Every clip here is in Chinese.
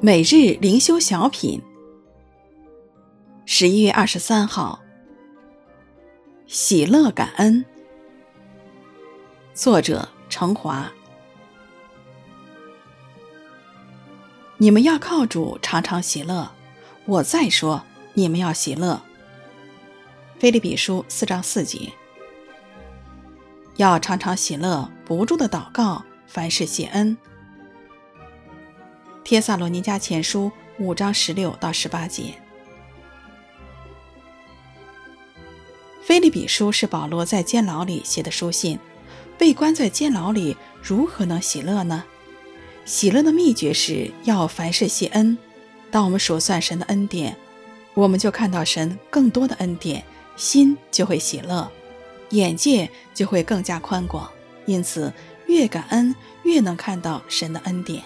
每日灵修小品，十一月二十三号，喜乐感恩。作者：程华。你们要靠主常常喜乐。我再说，你们要喜乐。腓利比书四章四节，要常常喜乐，不住的祷告，凡事谢恩。帖撒罗尼迦前书五章十六到十八节。腓利比书是保罗在监牢里写的书信。被关在监牢里，如何能喜乐呢？喜乐的秘诀是要凡事谢恩。当我们数算神的恩典，我们就看到神更多的恩典，心就会喜乐，眼界就会更加宽广。因此，越感恩，越能看到神的恩典。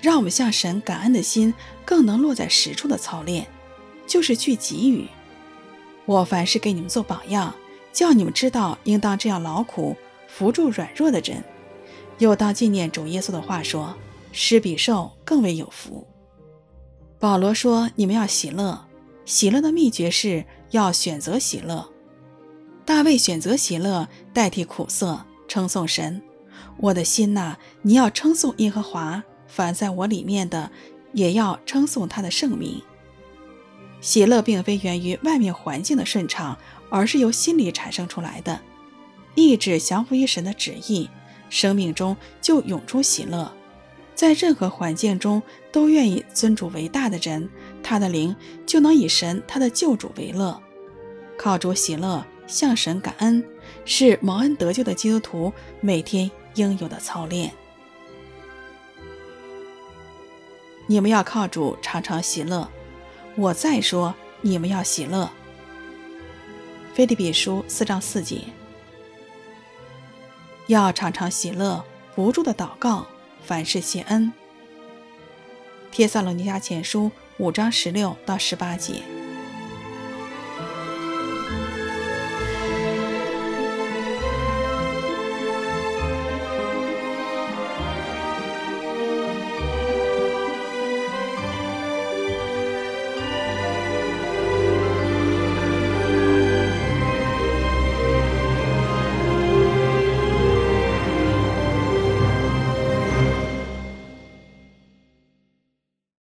让我们向神感恩的心更能落在实处的操练，就是去给予。我凡事给你们做榜样，叫你们知道应当这样劳苦，扶助软弱的人。又当纪念主耶稣的话说：“施比受更为有福。”保罗说：“你们要喜乐，喜乐的秘诀是要选择喜乐。大卫选择喜乐代替苦涩，称颂神。我的心呐，你要称颂耶和华。”凡在我里面的，也要称颂他的圣名。喜乐并非源于外面环境的顺畅，而是由心里产生出来的。意志降服于神的旨意，生命中就涌出喜乐。在任何环境中都愿意尊主为大的人，他的灵就能以神他的救主为乐。靠主喜乐，向神感恩，是蒙恩得救的基督徒每天应有的操练。你们要靠主常常喜乐。我再说，你们要喜乐。菲利比书四章四节，要常常喜乐，不住的祷告，凡事谢恩。帖撒罗尼迦前书五章十六到十八节。